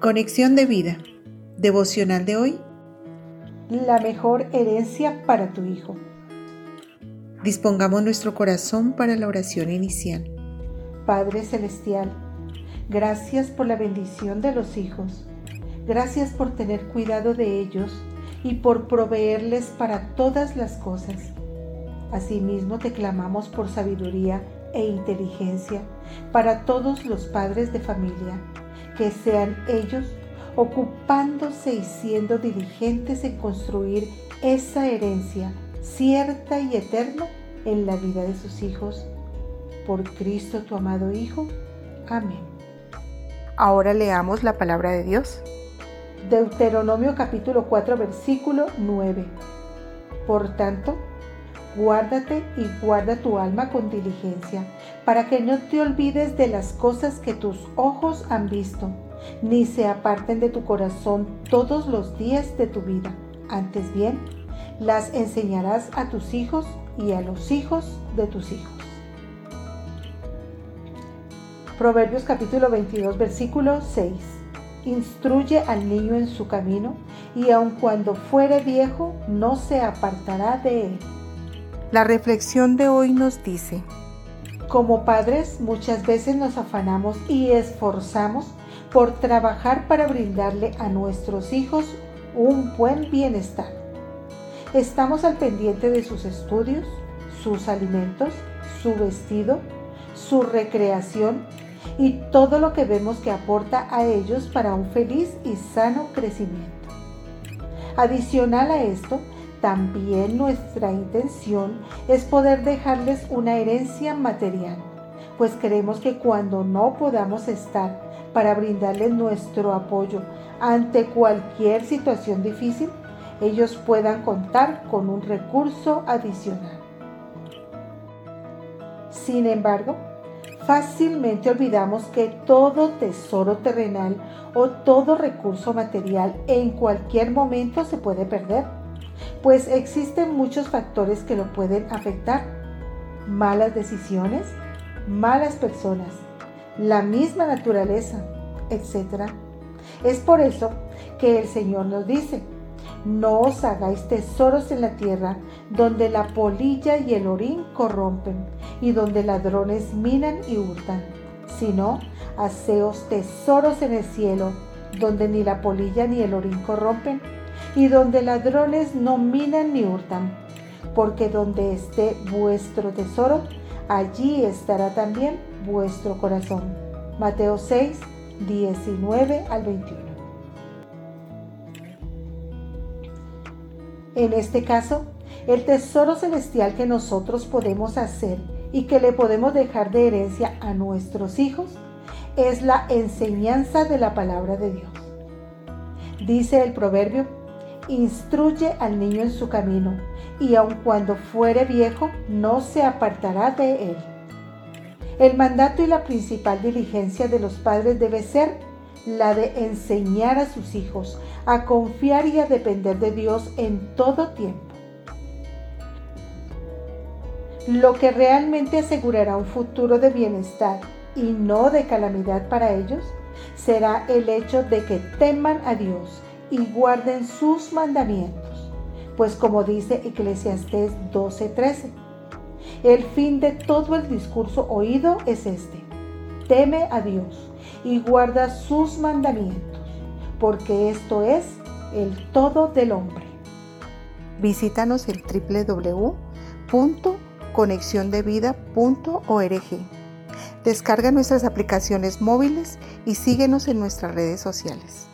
Conexión de vida. Devocional de hoy. La mejor herencia para tu hijo. Dispongamos nuestro corazón para la oración inicial. Padre Celestial, gracias por la bendición de los hijos. Gracias por tener cuidado de ellos y por proveerles para todas las cosas. Asimismo te clamamos por sabiduría e inteligencia para todos los padres de familia que sean ellos ocupándose y siendo diligentes en construir esa herencia cierta y eterna en la vida de sus hijos. Por Cristo tu amado Hijo. Amén. Ahora leamos la palabra de Dios. Deuteronomio capítulo 4 versículo 9. Por tanto, Guárdate y guarda tu alma con diligencia, para que no te olvides de las cosas que tus ojos han visto, ni se aparten de tu corazón todos los días de tu vida. Antes bien, las enseñarás a tus hijos y a los hijos de tus hijos. Proverbios capítulo 22 versículo 6. Instruye al niño en su camino, y aun cuando fuere viejo, no se apartará de él. La reflexión de hoy nos dice, como padres muchas veces nos afanamos y esforzamos por trabajar para brindarle a nuestros hijos un buen bienestar. Estamos al pendiente de sus estudios, sus alimentos, su vestido, su recreación y todo lo que vemos que aporta a ellos para un feliz y sano crecimiento. Adicional a esto, también nuestra intención es poder dejarles una herencia material, pues queremos que cuando no podamos estar para brindarles nuestro apoyo ante cualquier situación difícil, ellos puedan contar con un recurso adicional. Sin embargo, fácilmente olvidamos que todo tesoro terrenal o todo recurso material en cualquier momento se puede perder pues existen muchos factores que lo pueden afectar. Malas decisiones, malas personas, la misma naturaleza, etc. Es por eso que el Señor nos dice, no os hagáis tesoros en la tierra, donde la polilla y el orín corrompen, y donde ladrones minan y hurtan, sino haceos tesoros en el cielo, donde ni la polilla ni el orín corrompen, y donde ladrones no minan ni hurtan, porque donde esté vuestro tesoro, allí estará también vuestro corazón. Mateo 6, 19 al 21. En este caso, el tesoro celestial que nosotros podemos hacer y que le podemos dejar de herencia a nuestros hijos es la enseñanza de la palabra de Dios. Dice el proverbio instruye al niño en su camino, y aun cuando fuere viejo, no se apartará de él. El mandato y la principal diligencia de los padres debe ser la de enseñar a sus hijos a confiar y a depender de Dios en todo tiempo. Lo que realmente asegurará un futuro de bienestar y no de calamidad para ellos será el hecho de que teman a Dios y guarden sus mandamientos. Pues como dice Eclesiastés 12:13, el fin de todo el discurso oído es este. Teme a Dios y guarda sus mandamientos, porque esto es el todo del hombre. Visítanos en www.conexiondevida.org. Descarga nuestras aplicaciones móviles y síguenos en nuestras redes sociales.